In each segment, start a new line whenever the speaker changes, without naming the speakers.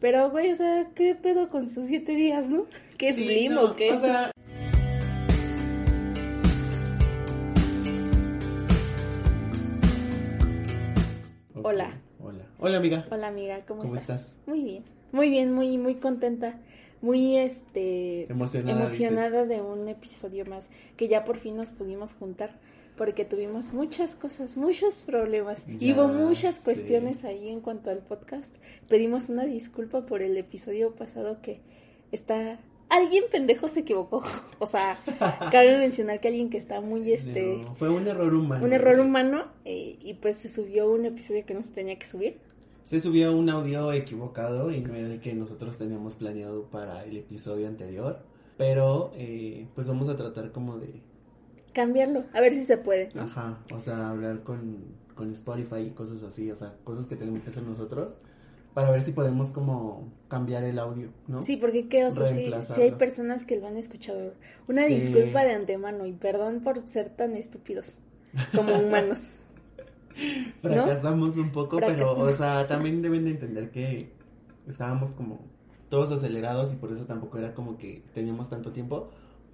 Pero, güey, o sea, ¿qué pedo con sus siete días, no? ¿Qué es Blim o qué?
O sea,
Hola.
Hola. Hola, amiga.
Hola, amiga, ¿cómo,
¿Cómo
estás?
estás?
Muy bien. Muy bien, muy, muy contenta. Muy, este...
Emocionada,
emocionada de un episodio más. Que ya por fin nos pudimos juntar. Porque tuvimos muchas cosas, muchos problemas. y
Ya
hubo muchas cuestiones ahí en cuanto al podcast. Pedimos una disculpa por el episodio pasado que está... Alguien pendejo se equivocó. O sea, cabe mencionar que alguien que está muy, este...
No, fue un error humano.
un error humano eh, y pues se subió un episodio que no se tenía que subir.
Se subió un audio equivocado y no era el que nosotros teníamos planeado para el episodio anterior. Pero, eh, pues vamos a tratar como de,
Cambiarlo, a ver si se puede. ¿no?
ajá, o sea, hablar con, con Spotify y cosas así, o sea, cosas que tenemos que hacer nosotros para ver si podemos como cambiar el audio, ¿no?
Sí, porque qué, o sea,
Reemplazarlo.
sí hay personas que lo han escuchado. Una
Sí.
disculpa de antemano y perdón por ser tan estúpidos como humanos.
Fracasamos un poco, pero,
Fracasamos.
o sea, también deben de entender que estábamos como todos acelerados y por eso tampoco era como que teníamos tanto tiempo.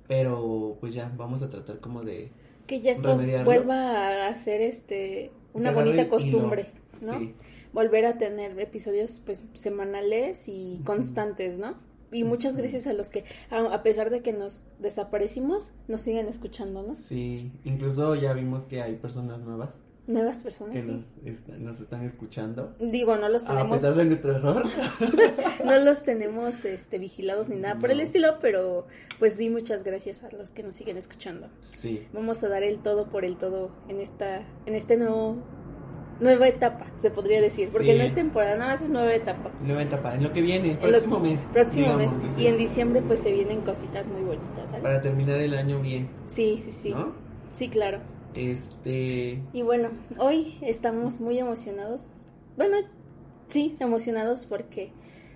Pero, pues ya, vamos a tratar como de...
Que ya esto
Remediarlo.
vuelva a ser este una bonita costumbre,
hilo.
¿no?
Sí,
Volver a tener episodios pues semanales y constantes, ¿no? Y muchas gracias a los que, a, pesar de que nos desaparecimos, nos siguen escuchando, ¿no?
sí, incluso ya vimos que hay personas nuevas
Nuevas personas,
que
sí.
nos, est- nos están escuchando.
Digo, no los
A
tenemos,
pesar de nuestro error.
no los tenemos este vigilados ni nada por el estilo, pero pues sí, muchas gracias a los que nos siguen escuchando.
Sí,
Vamos a dar el todo por el todo en esta, en este nuevo, nueva etapa, se podría decir, porque
Sí.
no es temporada, nada más es nueva etapa.
nueva etapa, en lo que viene, el próximo mes.
Próximo
digamos,
mes. Y en diciembre pues se vienen cositas muy bonitas, ¿sale?
Para terminar el año bien,
Sí, sí, sí.
¿no?
Sí, claro.
Este...
Y bueno, hoy estamos muy emocionados. Bueno, sí, emocionados porque,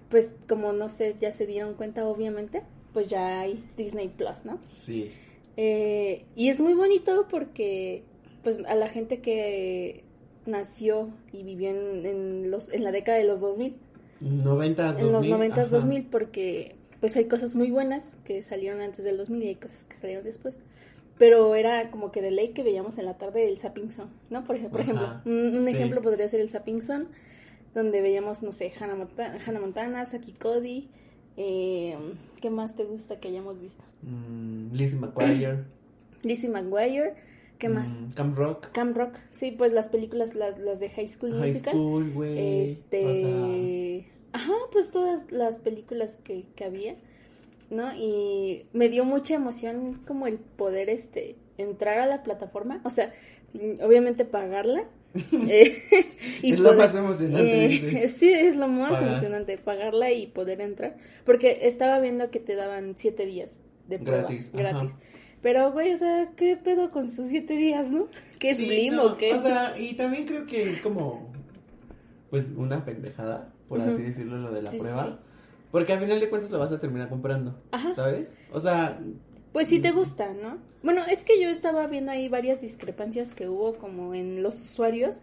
pues, como no sé, ya se dieron cuenta, obviamente, pues ya hay Disney Plus, ¿no?
Sí,
Eh, y es muy bonito porque, pues, a la gente que nació y vivió en, en los, en la década de los 2000,
90 2000.
en los 90
ajá.
2000, porque, pues, hay cosas muy buenas que salieron antes del 2000 y hay cosas que salieron después. Pero era como que de ley que veíamos en la tarde el Zapping Zone, ¿no? Por, ej- por ejemplo,
Ajá,
un, un
sí.
ejemplo podría ser el Zapping Zone, donde veíamos, no sé, Hannah, Monta- Hannah Montana, Saki Cody. Eh, ¿Qué más te gusta que hayamos visto?
Mm, Lizzie McGuire.
Lizzie McGuire. ¿Qué más?
Mm, Camp Rock.
Camp Rock. Sí, pues las películas, las, las de High School
High
Musical.
School, güey.
Este. Ajá, pues todas las películas que, que había, ¿no? Y me dio mucha emoción como el poder, este, entrar a la plataforma, o sea, mm, obviamente pagarla. eh, y
Es lo más emocionante,
eh, sí, es lo más emocionante, pagarla y poder entrar. Porque estaba viendo que te daban siete días de prueba.
Gratis, ajá.
Gratis. Pero, güey, o sea, ¿qué pedo con sus siete días, no? ¿Qué es
Sí,
Blim
no,
o qué?
O sea, y también creo que es como, pues, una pendejada, por así decirlo, lo de la
Sí, sí,
prueba.
sí.
Porque al final de cuentas lo vas a terminar comprando,
Ajá.
¿sabes? O sea,
Pues sí te gusta, ¿no? Bueno, es que yo estaba viendo ahí varias discrepancias que hubo como en los usuarios.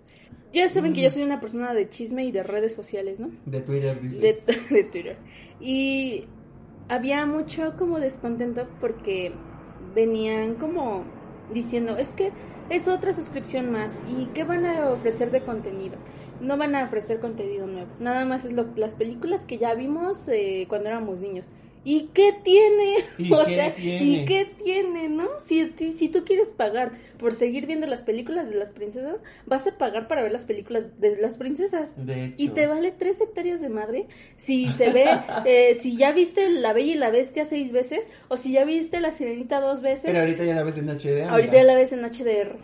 Ya saben que yo soy una persona de chisme y de redes sociales, ¿no?
de Twitter dices.
De, de Twitter. Y había mucho como descontento porque venían como diciendo, es que es otra suscripción más y ¿qué van a ofrecer de contenido? No van a ofrecer contenido nuevo, nada más es lo, las películas que ya vimos eh, cuando éramos niños. ¿Y qué tiene?
¿Y
o
qué
sea,
tiene?
¿y qué tiene, no? Si, si tú quieres pagar por seguir viendo las películas de las princesas, vas a pagar para ver las películas de las princesas.
De hecho.
Y te vale tres hectáreas de madre si se ve, eh, si ya viste La Bella y la Bestia seis veces o si ya viste La Sirenita dos veces.
Pero ahorita ya la ves en HD. amiga.
ahorita ya la ves en HDR,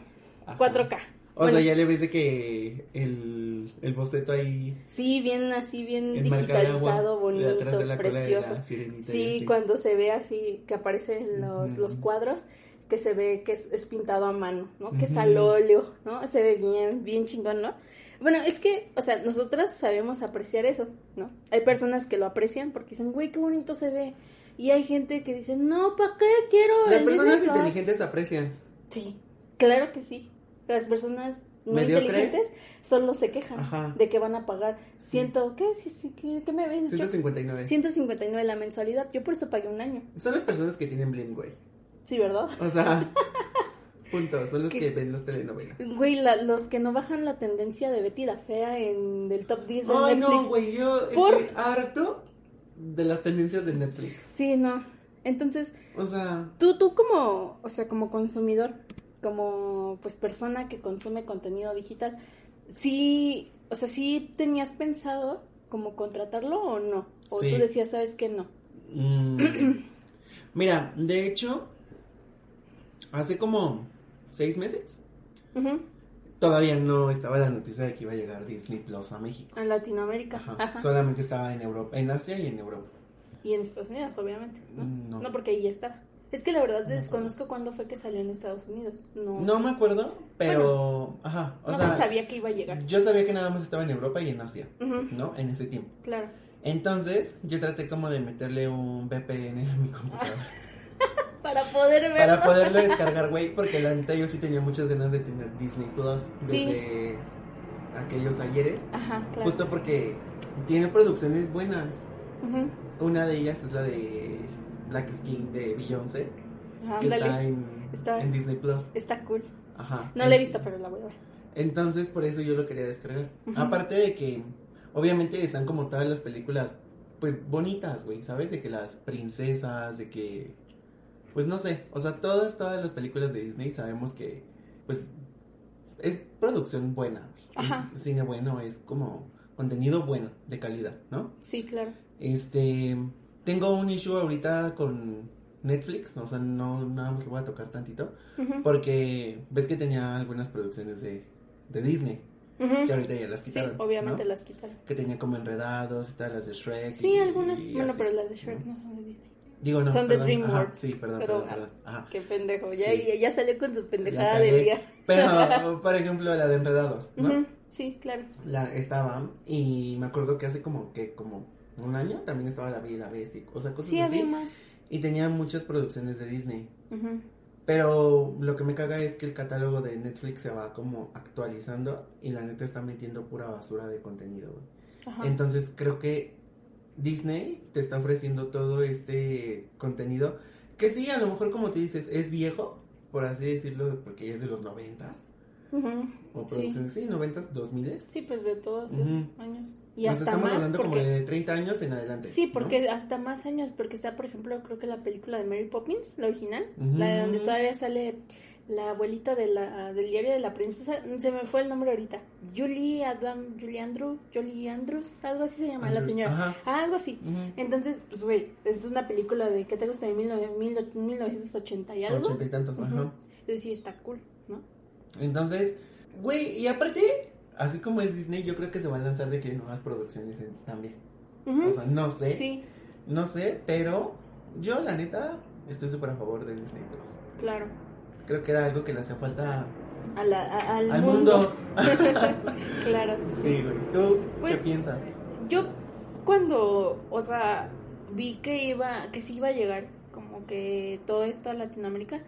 Ajá.
4K.
O
Bueno.
sea, ya le ves de que el, el boceto ahí
Sí, bien así, bien digitalizado, bonito,
de
precioso. Sí, cuando se ve así, que aparecen los, los cuadros, que se ve que es, es pintado a mano, ¿no? Que es al óleo, ¿no? Se ve bien, bien chingón, ¿no? Bueno, es que, o sea, nosotras sabemos apreciar eso, ¿no? Hay personas que lo aprecian porque dicen, güey, qué bonito se ve. Y hay gente que dice, no, ¿para qué quiero?
Las personas
Disney Plus?"
inteligentes aprecian.
Sí, claro que sí. Las personas no
¿Mediocre?
inteligentes solo se quejan
Ajá.
de que van a pagar ciento, ¿qué? ¿qué, qué me dicho?
159.
159 la mensualidad. Yo por eso pagué un año.
Son las personas que tienen bling, güey.
Sí, ¿verdad?
O sea, punto. Son los que ven las telenovelas.
Güey, la- los que no bajan la tendencia de Betty la Fea en del top 10 de
Ay,
Netflix.
no, güey. Yo
¿Por?
estoy harto de las tendencias de Netflix.
Sí, no. Entonces,
O sea,
tú, tú como, o sea, como consumidor, como pues persona que consume contenido digital, sí, o sea, sí tenías pensado como contratarlo o no? O
Sí.
tú decías, ¿sabes qué? No.
mm, mira, de hecho, hace como seis meses todavía no estaba la noticia de que iba a llegar Disney Plus a México.
En Latinoamérica.
Ajá.
Ajá.
Solamente estaba en Europa, en Asia y en Europa.
Y en Estados Unidos, obviamente. ¿no?
No.
No, porque ahí ya estaba. Es que la verdad
No
desconozco cuándo fue que salió en Estados Unidos. No,
No me acuerdo, pero, ajá, o
no
sea,
se sabía que iba a llegar.
yo sabía que nada más estaba en Europa y en Asia, ¿no? En ese tiempo.
Claro.
Entonces, yo traté como de meterle un VPN a mi computadora
Para poder verlo.
para poderlo descargar, güey, porque la neta yo sí tenía muchas ganas de tener Disney Plus
Sí.
desde aquellos ayeres,
Ajá, claro.
justo porque tiene producciones buenas. Una de ellas es la de Black Skin de Beyoncé, que
Ándale.
está en,
Está-
en Disney Plus.
Está cool.
Ajá.
No la he
En-
visto, pero la voy a ver.
Entonces, por eso yo lo quería descargar. Aparte de que, obviamente, están como todas las películas, pues, bonitas, güey, ¿sabes? De que las princesas, de que, pues, no sé, o sea, todas, todas las películas de Disney sabemos que, pues, es producción buena.
Ajá.
Es cine bueno, es como contenido bueno, de calidad, ¿no?
Sí, claro.
Este, tengo un issue ahorita con Netflix, o sea, no, nada más lo voy a tocar tantito, porque ves que tenía algunas producciones de, de Disney que ahorita ya las
Sí,
quitaron.
obviamente
¿no?
las quitaron.
Que tenía como enredados y tal, las de Shrek.
Sí,
y-
algunas.
y
bueno,
así,
pero las de Shrek
¿no?
no son de Disney.
Digo, no.
son de DreamWorks,
sí, perdón,
pero-
perdón, perdón, Ajá.
Qué pendejo. Ya,
Sí.
ya, salió con su pendejada del día.
Pero, por ejemplo, la de enredados, ¿no?
Sí, claro.
La estaba y me acuerdo que hace como que como un año también estaba la Bella y la Bestia, o sea, cosas
Sí,
así.
había más.
Y tenía muchas producciones de Disney. Pero lo que me caga es que el catálogo de Netflix se va como actualizando y la neta está metiendo pura basura de contenido, güey. Entonces creo que Disney te está ofreciendo todo este contenido que sí, a lo mejor como te dices, es viejo, por así decirlo, porque ya es de los noventas, O producciones, sí, noventas, dos miles.
Sí, pues de todos esos años. Y
Nos
hasta
estamos
más
hablando
porque...
como de 30 años en adelante.
Sí,
¿no?
porque hasta más años, porque está, por ejemplo, creo que la película de Mary Poppins, la original, la de donde todavía sale la abuelita de la, del diario de la princesa, se me fue el nombre ahorita, Julie Adam, Julie Andrew, Julie Andrews, algo así se llama la señora,
ajá.
Ah, algo así. Entonces, pues, güey, es una película de, ¿qué te gusta? De 19- mil- 1980 y algo.
Ochenta y tantos,
Ujú.
ajá.
Entonces sí, está cool, ¿no?
Entonces, güey, y aparte, así como es Disney, yo creo que se van a lanzar de que nuevas producciones en- también. O sea, no sé,
Sí,
no sé, pero yo la neta estoy súper a favor de Disney Plus.
claro.
Creo que era algo que le hacía falta
A la- a- al,
al
mundo.
mundo.
claro.
sí, güey. ¿Tú
Pues,
qué piensas?
Yo cuando, o sea, vi que iba, que sí iba a llegar como que todo esto a Latinoamérica,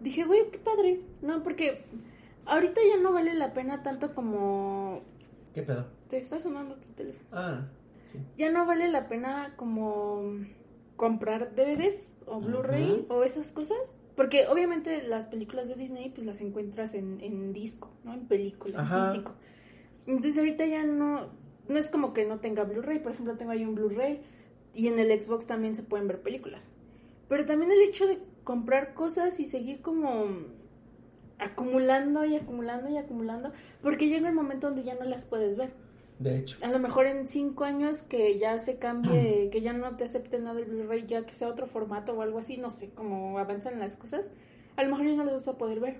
dije, güey, qué padre, ¿no? Porque ahorita ya no vale la pena tanto como...
¿Qué pedo?
Te está sonando tu teléfono.
Ah, sí.
Ya no vale la pena como comprar DVDs o Blu-ray o esas cosas. Porque obviamente las películas de Disney pues las encuentras en, en disco, ¿no? En película,
Ajá.
en físico. Entonces ahorita ya no, no es como que no tenga Blu-ray. Por ejemplo, tengo ahí un Blu-ray y en el Xbox también se pueden ver películas. Pero también el hecho de comprar cosas y seguir como acumulando y acumulando y acumulando, porque llega el momento donde ya no las puedes ver.
De hecho.
A lo mejor en cinco años que ya se cambie, que ya no te acepte nada el Blu-ray, ya que sea otro formato o algo así, no sé cómo avanzan las cosas, a lo mejor ya no las vas a poder ver.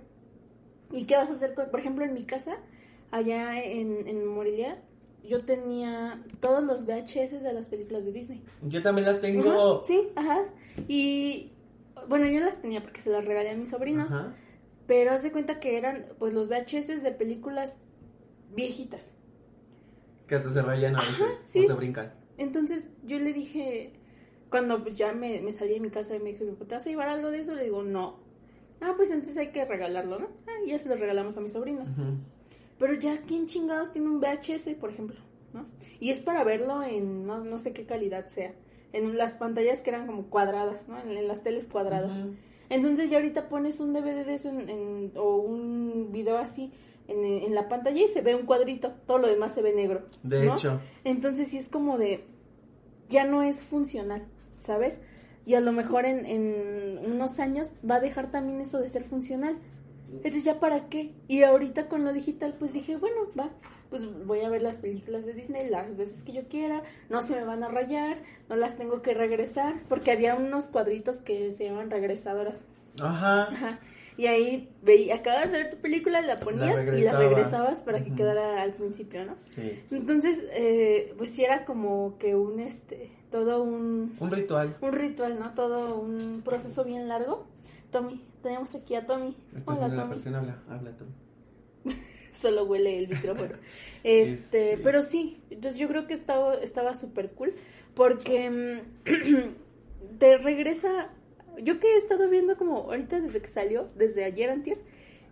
¿Y qué vas a hacer? Con, por ejemplo, en mi casa, allá en, en Morelia, yo tenía todos los VHS de las películas de Disney.
Yo también las tengo.
Ajá, sí, ajá. Y bueno, yo las tenía porque se las regalé a mis sobrinos. Ajá. Pero haz de cuenta que eran pues los VHS de películas viejitas.
Que hasta se rayan a veces sí. o se brincan.
Entonces yo le dije, cuando ya me, me, salí de mi casa y me dijo, ¿te vas a llevar algo de eso? Le digo, no. Ah, pues entonces hay que regalarlo, ¿no? Ah, ya se lo regalamos a mis sobrinos. Pero ya, ¿quién chingados tiene un VHS, por ejemplo? ¿No? Y es para verlo en no, no sé qué calidad sea. En las pantallas que eran como cuadradas, ¿no? En, las teles cuadradas. Entonces ya ahorita pones un DVD de eso en, o un video así en, en, la pantalla y se ve un cuadrito, todo lo demás se ve negro.
De hecho.
Entonces sí es como de, ya no es funcional, ¿sabes? Y a lo mejor en, en unos años va a dejar también eso de ser funcional. Entonces, ¿ya para qué? Y ahorita con lo digital, pues dije, bueno, va, pues voy a ver las películas de Disney las veces que yo quiera, no se me van a rayar, no las tengo que regresar, porque había unos cuadritos que se llaman regresadoras.
Ajá.
Ajá. Y ahí veía, acabas de ver tu película, la ponías y la regresabas para que quedara al principio, ¿no?
Sí.
Entonces, eh, pues sí era como que un, este, todo un...
Un ritual.
Un ritual, ¿no? Todo un proceso bien largo. Tommy, tenemos aquí a Tommy.
Está Hola, la persona, habla, habla Tommy.
Solo huele el micrófono. este, este, pero sí, entonces yo creo que estaba estaba súper cool porque mm, te regresa yo que he estado viendo como ahorita desde que salió, desde ayer antier,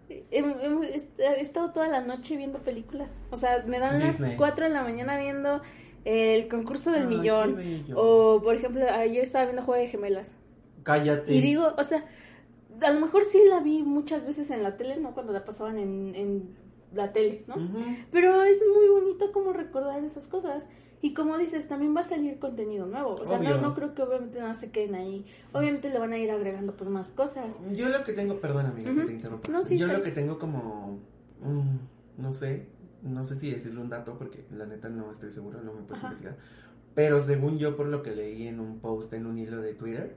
he, estado toda la noche viendo películas. O sea, me dan las 4 de la mañana viendo el concurso del millón. O, por ejemplo, ayer estaba viendo Juego de Gemelas.
Cállate.
Y digo, o sea, a lo mejor sí la vi muchas veces en la tele, ¿no? Cuando la pasaban en, en la tele, ¿no? Pero es muy bonito como recordar esas cosas. Y como dices, también va a salir contenido nuevo. O sea, no, no, creo que obviamente nada se queden ahí. Obviamente le van a ir agregando pues más cosas.
Yo lo que tengo, perdón amiga que te interrumpa. Yo lo que tengo como, no sé, no sé si decirle un dato porque la neta no estoy seguro, no me puedo investigar. Pero según yo, por lo que leí en un post, en un hilo de Twitter,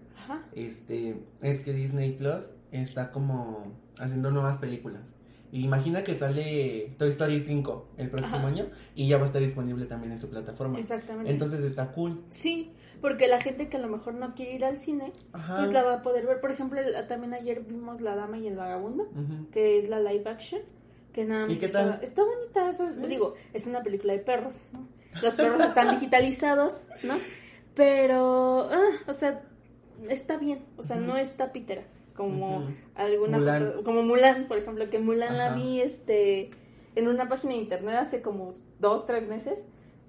este es que Disney Plus está como haciendo nuevas películas. Imagina que sale Toy Story 5 el próximo año y ya va a estar disponible también en su plataforma.
Exactamente.
Entonces está cool.
Sí, porque la gente que a lo mejor no quiere ir al cine, pues la va a poder ver. Por ejemplo, también ayer vimos La Dama y el Vagabundo, que es la live action. Que nada más
¿Y qué tal?
Está, bonita, o digo, es una película de perros, ¿no? Los perros están digitalizados, ¿no? Pero, ah, o sea, está bien, o sea, no está pitera como algunas como Mulan, por ejemplo, que Mulan la vi este en una página de internet hace como dos, tres meses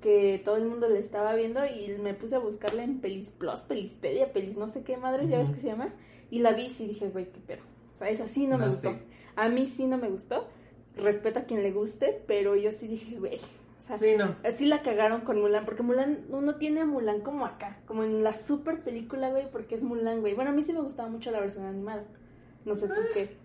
que todo el mundo le estaba viendo y me puse a buscarla en Pelis Plus, Pelispedia, Pelis no sé qué madre, ya ves que se llama, y la vi y dije, güey, qué pero, o sea, esa sí no, me gustó. A mí sí no me gustó, respeto a quien le guste, pero yo sí dije, güey, o sea,
sí, no.
así la cagaron con Mulan, porque Mulan, uno tiene a Mulan como acá, como en la super película, güey, porque es Mulan, güey. Bueno, a mí sí me gustaba mucho la versión animada. No sé tú ah. qué.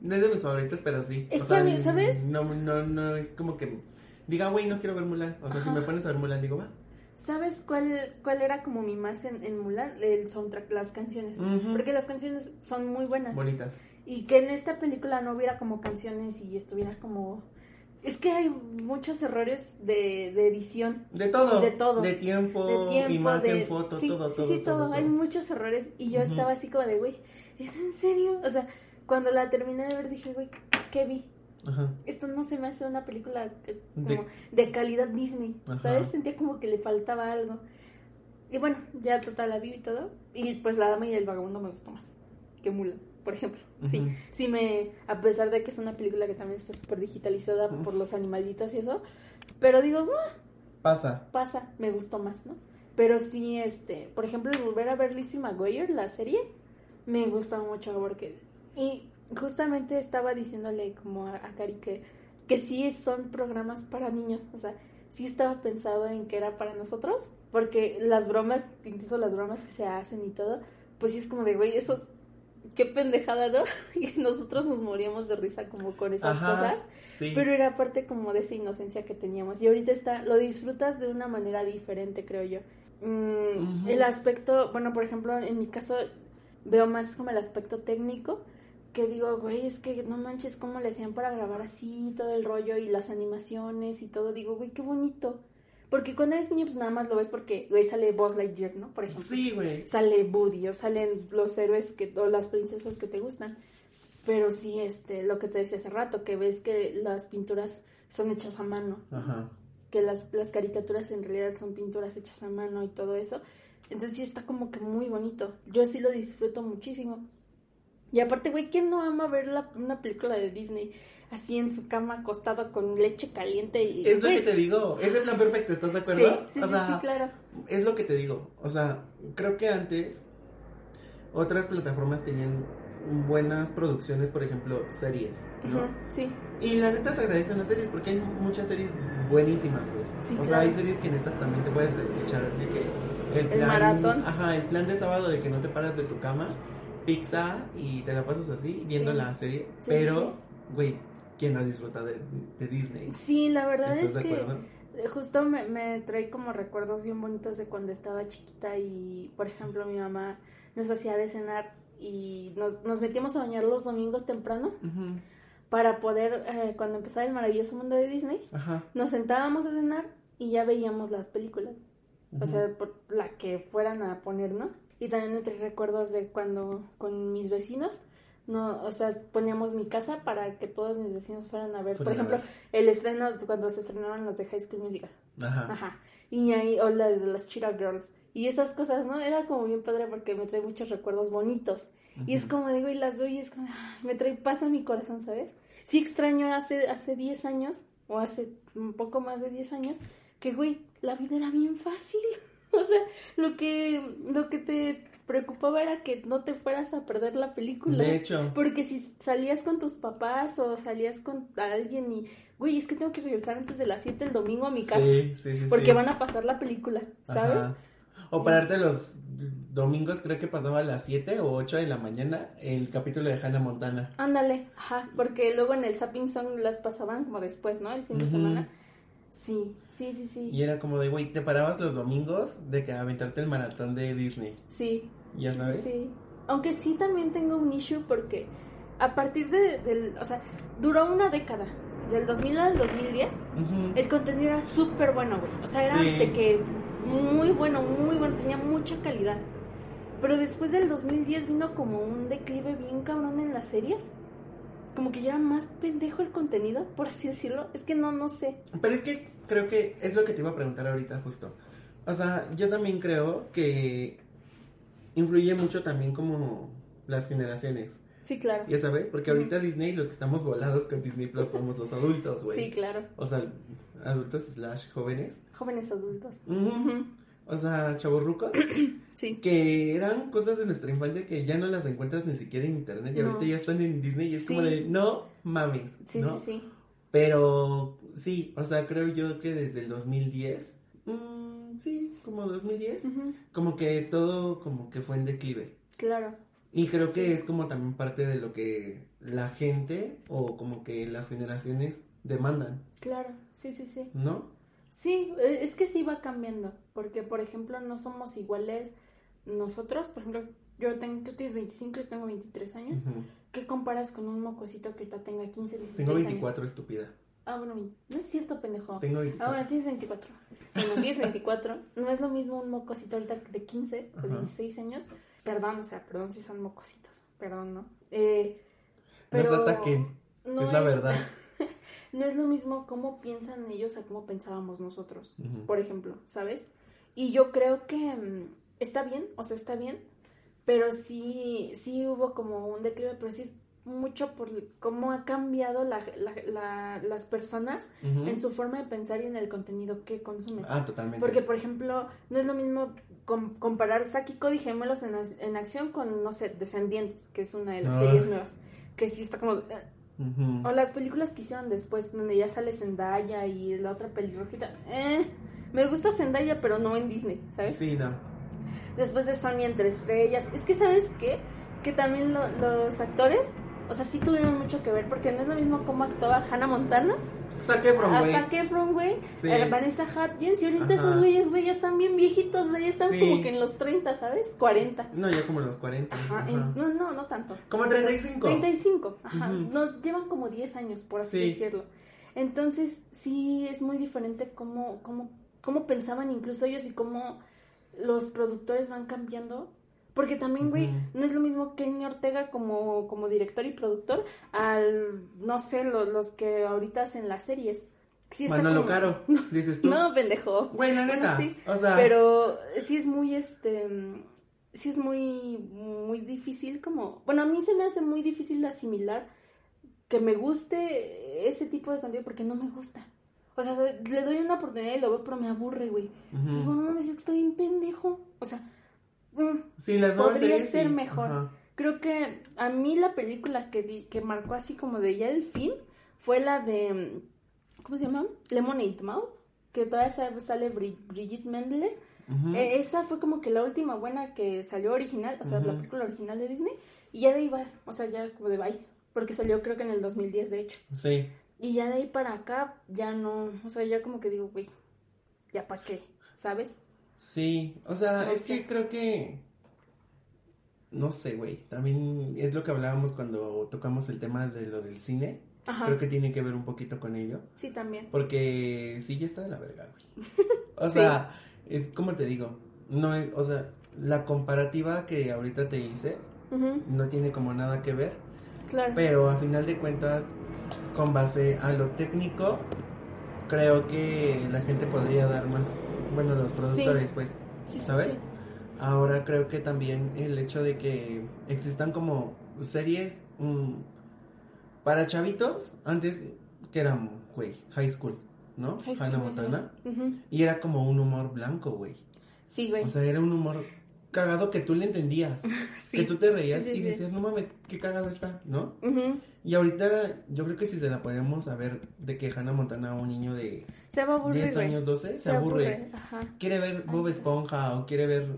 No es de mis favoritos, pero sí.
Es que a mí, ¿sabes?
No, no, no, es como que diga, güey, no quiero ver Mulan. O sea, si me pones a ver Mulan, digo, va.
¿Sabes cuál, cuál era como mi más en, en Mulan? El soundtrack, las canciones. Porque las canciones son muy buenas.
Bonitas.
Y que en esta película no hubiera como canciones y estuviera como es que hay muchos errores de, de edición.
De todo.
De todo.
De tiempo, imagen, foto, todo, todo.
Sí, todo, Hay muchos errores y yo estaba así como de, güey, ¿es en serio? O sea, cuando la terminé de ver dije, güey, ¿qué vi? Ajá. Esto no se me hace una película como de, calidad Disney, ¿sabes? Sentía como que le faltaba algo. Y bueno, ya total la vi y todo. Y pues La Dama y el Vagabundo me gustó más que Mulan por ejemplo. Sí, sí me, a pesar de que es una película que también está súper digitalizada por los animalitos y eso, pero digo, ah,
pasa.
Pasa, me gustó más, ¿no? Pero sí, este, por ejemplo, el volver a ver Lizzie McGuire, la serie, me gusta mucho porque, y justamente estaba diciéndole como a, a Cari que, que sí son programas para niños, o sea, sí estaba pensado en que era para nosotros, porque las bromas, incluso las bromas que se hacen y todo, pues sí es como de, güey, eso qué pendejada, ¿no? Y nosotros nos moríamos de risa como con esas cosas. Pero era parte como de esa inocencia que teníamos. Y ahorita está, lo disfrutas de una manera diferente, creo yo. Mm, el aspecto, bueno, por ejemplo, en mi caso veo más como el aspecto técnico, que digo, güey, es que no manches cómo le hacían para grabar así todo el rollo y las animaciones y todo. Digo, güey, qué bonito. Porque cuando eres niño, pues nada más lo ves porque, güey, sale Buzz Lightyear, ¿no? Por ejemplo.
Sí, güey.
Sale Woody o salen los héroes que, o las princesas que te gustan. Pero sí, este, lo que te decía hace rato, que ves que las pinturas son hechas a mano.
Ajá.
Que las, las caricaturas en realidad son pinturas hechas a mano y todo eso. Entonces sí está como que muy bonito. Yo sí lo disfruto muchísimo. Y aparte, güey, ¿quién no ama ver la- una película de Disney así en su cama acostado con leche caliente? Y,
Es lo que te digo, es el plan perfecto, ¿estás de acuerdo?
sí,
o
sí,
sea,
sí, claro.
es lo que te digo. O sea, creo que antes otras plataformas tenían buenas producciones, por ejemplo, series, ¿no?
Sí,
Y la neta se agradecen las series porque hay muchas series buenísimas, güey.
Sí,
o sea, hay series que neta también te puedes echar de que el
El
plan,
maratón.
ajá, el plan de sábado de que no te paras de tu cama, pizza y te la pasas así viendo
Sí.
la serie, pero güey, ¿quién no disfruta de, de Disney?
sí, la verdad
¿Estás
es que
acuerdo?
justo me, me trae como recuerdos bien bonitos de cuando estaba chiquita y, por ejemplo, mi mamá nos hacía de cenar y nos, nos metíamos a bañar los domingos temprano para poder, eh, cuando empezaba el maravilloso mundo de Disney,
Ajá.
nos sentábamos a cenar y ya veíamos las películas. O sea, por la que fueran a poner, ¿no? Y también entre recuerdos de cuando con mis vecinos, no, o sea, poníamos mi casa para que todos mis vecinos fueran a ver. Por ejemplo, el estreno cuando se estrenaron los de High School Musical.
Ajá.
Ajá. Y ahí, o las de las Cheetah Girls. Y esas cosas, ¿no? Era como bien padre porque me trae muchos recuerdos bonitos. Y es como digo, y las veo y es como, ay, me trae paz a mi corazón, ¿sabes? Sí extraño hace, hace 10 años, o hace un poco más de 10 años, que, güey, la vida era bien fácil. O sea, lo que, lo que te preocupaba era que no te fueras a perder la película.
De hecho,
Porque si salías con tus papás o salías con alguien y, güey, es que tengo que regresar antes de las 7 el domingo a mi casa.
sí, sí, sí,
Porque
sí.
van a pasar la película, ¿sabes?
Ajá. O pararte los domingos, creo que pasaba a las 7 o 8 de la mañana el capítulo de Hannah Montana.
Ándale, ajá, porque luego en el Zapping Song las pasaban como después, ¿no? El fin de semana. Sí, sí, sí, sí.
Y era como de, güey, te parabas los domingos de que aventarte el maratón de Disney.
Sí.
¿Ya sabes?
Sí. Aunque sí también tengo un issue porque a partir de, del, o sea, duró una década, del 2000 al 2010,
Ujú.
el contenido era súper bueno, güey. O sea, era
Sí.
de que muy bueno, muy bueno, tenía mucha calidad. Pero después del 2010 vino como un declive bien cabrón en las series. Como que ya era más pendejo el contenido, por así decirlo. Es que no, no sé.
Pero es que creo que es lo que te iba a preguntar ahorita justo. O sea, yo también creo que influye mucho también como las generaciones.
Sí, claro.
Ya sabes, porque ahorita Disney, los que estamos volados con Disney Plus somos los adultos, güey.
Sí, claro.
O sea, adultos slash jóvenes.
Jóvenes adultos.
O sea, chavorrucos.
Sí.
que eran cosas de nuestra infancia que ya no las encuentras ni siquiera en internet y
No.
ahorita ya están en Disney y es como de no mames,
Sí,
¿no?
sí, sí.
Pero sí, o sea, creo yo que desde el 2010, mm, sí, como 2010,
Ujú.
como que todo como que fue en declive.
Claro.
Y creo
Sí.
que es como también parte de lo que la gente o como que las generaciones demandan,
Claro. Sí, sí, sí.
¿no?
Sí, eh, es que sí va cambiando, porque por ejemplo no somos iguales nosotros, por ejemplo, yo tengo, tú tienes 25, yo tengo 23 años. ¿qué comparas con un mocosito que ahorita tenga 15, 16
Tengo
años?
24, estúpida.
Ah, bueno, no es cierto, pendejo.
Tengo
Ah,
24.
bueno, tienes 24. Bueno, tienes 24. No es lo mismo un mocosito ahorita de 15 o
Ajá.
16 años. Perdón, o sea, perdón si son mocositos. Perdón, ¿no? Eh,
No se
pero
ataquen,
no
es la verdad.
No es lo mismo cómo piensan ellos a cómo pensábamos nosotros, por ejemplo, ¿sabes? Y yo creo que mm, está bien, o sea, está bien, pero sí, sí hubo como un declive, pero sí es mucho por cómo ha cambiado la, la- la- las personas en su forma de pensar y en el contenido que consumen.
Ah, totalmente.
Porque, por ejemplo, no es lo mismo com- comparar Saki Cody Gemelos en, en acción con, no sé, Descendientes, que es una de las
Ah.
series nuevas, que sí está como... eh, o las películas que hicieron después, donde ya sale Zendaya y la otra pelirrojita. Eh, me gusta Zendaya, pero no en Disney, ¿sabes?
Sí, no.
Después de Sony entre estrellas. Es que, ¿sabes qué? Que también lo- los actores, o sea, sí tuvieron mucho que ver, porque no es lo mismo cómo actuaba Hannah Montana
Zac Efron, güey.
Zac Efron, güey,
Sí.
a Vanessa Hudgens, y ahorita
Ajá.
esos güeyes, güey, ya están bien viejitos, güey, ya están
Sí.
como que en los 30, ¿sabes? 40.
No, ya como en los 40.
Ajá,
ajá.
en- no, no, no tanto.
Como 35.
35, ajá.
Ujú.
Nos llevan como 10 años, por así
Sí.
decirlo. Entonces, sí, es muy diferente cómo, cómo, cómo pensaban incluso ellos y cómo los productores van cambiando. Porque también, güey, no es lo mismo Kenny Ortega como, como director y productor al, no sé, lo- los que ahorita hacen las series. Sí está
Manolo
como-
Caro, dices tú.
No, pendejo.
Güey, la
Bueno,
neta.
sí,
o sea,
Pero sí es muy, este, sí es muy, muy difícil como, bueno, a mí se me hace muy difícil asimilar que me guste ese tipo de contenido porque no me gusta. O sea, le doy una oportunidad y lo veo, pero me aburre, güey.
Ujú.
Sí, Digo, no mames, es que estoy bien pendejo. O sea, mm,
sí, las nuevas
podría
series,
ser
sí.
mejor.
Ajá.
creo que a mí la película que vi, que marcó así como de ya el fin, fue la de, mm, ¿cómo se llama? Lemonade Mouth, que todavía sa- sale Bri- Brigitte Mendler. Eh, esa fue como que la última buena que salió original, o sea, la película original de Disney, y ya de ahí va, o sea, ya como de bye, porque salió creo que en el 2010 de hecho.
Sí.
Y ya de ahí para acá, ya no, o sea, ya como que digo, güey, ya para qué, ¿sabes?
Sí, o sea,
No
es
sé.
que creo que. No sé, güey. También es lo que hablábamos cuando tocamos el tema de lo del cine.
Ajá,
Creo que tiene que ver un poquito con ello.
sí, también.
Porque sí, ya está de la verga, güey. O
Sí.
sea, es como te digo. No es, o sea, la comparativa que ahorita te hice no tiene como nada que ver.
claro.
Pero a final de cuentas, con base a lo técnico, creo que la gente podría dar más. Bueno, los
Sí.
productores, pues.
Sí, sí,
¿sabes?
sí.
Ahora creo que también el hecho de que existan como series mm, para chavitos, antes que eran, güey, high school, ¿no?
High School
Hannah. Montana. Y era como un humor blanco, güey.
Sí, güey.
O sea, era un humor cagado que tú le entendías.
sí.
Que tú te reías
Sí, sí,
y decías, no mames, qué cagado está, ¿no? Y ahorita yo creo que si se la podemos saber de que Hannah Montana, un niño de
Se va a aburrir,
10
güey.
años, 12, se, aburre.
Ajá.
quiere ver Bob Esponja o quiere ver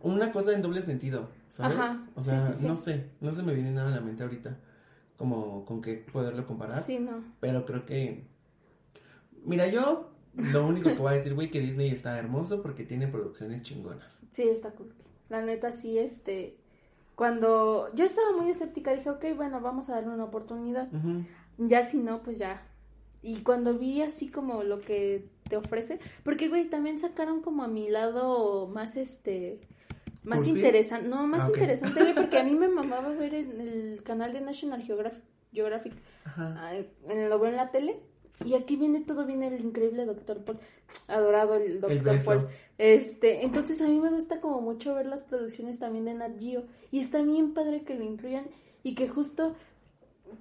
una cosa en doble sentido, ¿sabes?
Ajá,
O sea, no sé, no se me viene nada a la mente ahorita como con qué poderlo comparar,
Sí, no.
pero creo que mira, yo lo único que voy a decir, güey, que Disney está hermoso porque tiene producciones chingonas.
Sí, está cool. La neta, sí, este. Cuando yo estaba muy escéptica, dije, ok, bueno, vamos a darle una oportunidad. Ya si no, pues ya. Y cuando vi así como lo que te ofrece, porque, güey, también sacaron como a mi lado más, este, más interesante, no, más
Ah,
interesante, güey, porque a mí me mamaba ver en el canal de National Geographic, Geographic
Ajá.
ah, en, lo veo en la tele, y aquí viene todo, viene el increíble Doctor Paul, adorado el Doctor. Paul. Este, entonces a mí me gusta como mucho ver las producciones también de Nat Geo y está bien padre que lo incluyan y que justo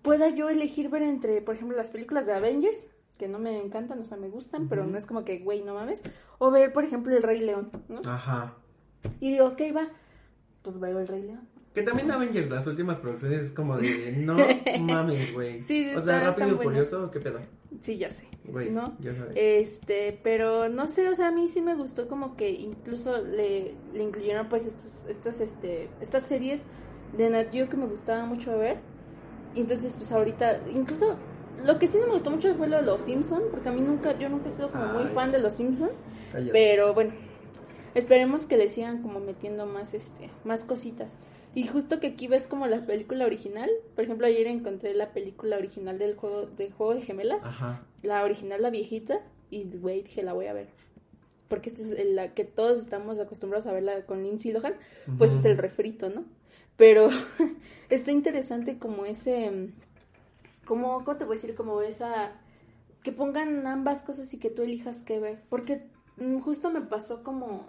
pueda yo elegir ver entre, por ejemplo, las películas de Avengers, que no me encantan, o sea, me gustan, pero no es como que, güey, no mames, o ver, por ejemplo, El Rey León, ¿no?
Ajá.
Y digo, ok, va, pues veo El Rey León.
Que también Avengers, las últimas producciones es como de no mames, güey.
Sí,
O sea, rápido y furioso, ¿qué pedo?
Sí, ya sé.
Güey,
¿No?
ya sabes.
Este, pero no sé, o sea, a mí sí me gustó como que incluso le, le incluyeron pues estos, estos, este, estas series de Nat Geo que me gustaba mucho ver. Y entonces pues ahorita, incluso lo que sí me gustó mucho fue lo de los Simpson, porque a mí nunca, yo nunca he sido como muy fan de los Simpson,
Cállate.
pero bueno, esperemos que le sigan como metiendo más, este, más cositas. Y justo que aquí ves como la película original, por ejemplo ayer encontré la película original del juego, del juego de gemelas
Ajá.
la original, la viejita, y güey, dije, la voy a ver. Porque esta es la que todos estamos acostumbrados a verla con Lindsay Lohan, pues es el refrito, ¿no? Pero está interesante como ese, como, ¿cómo te voy a decir? Como esa, que pongan ambas cosas y que tú elijas qué ver. Porque mm, justo me pasó como,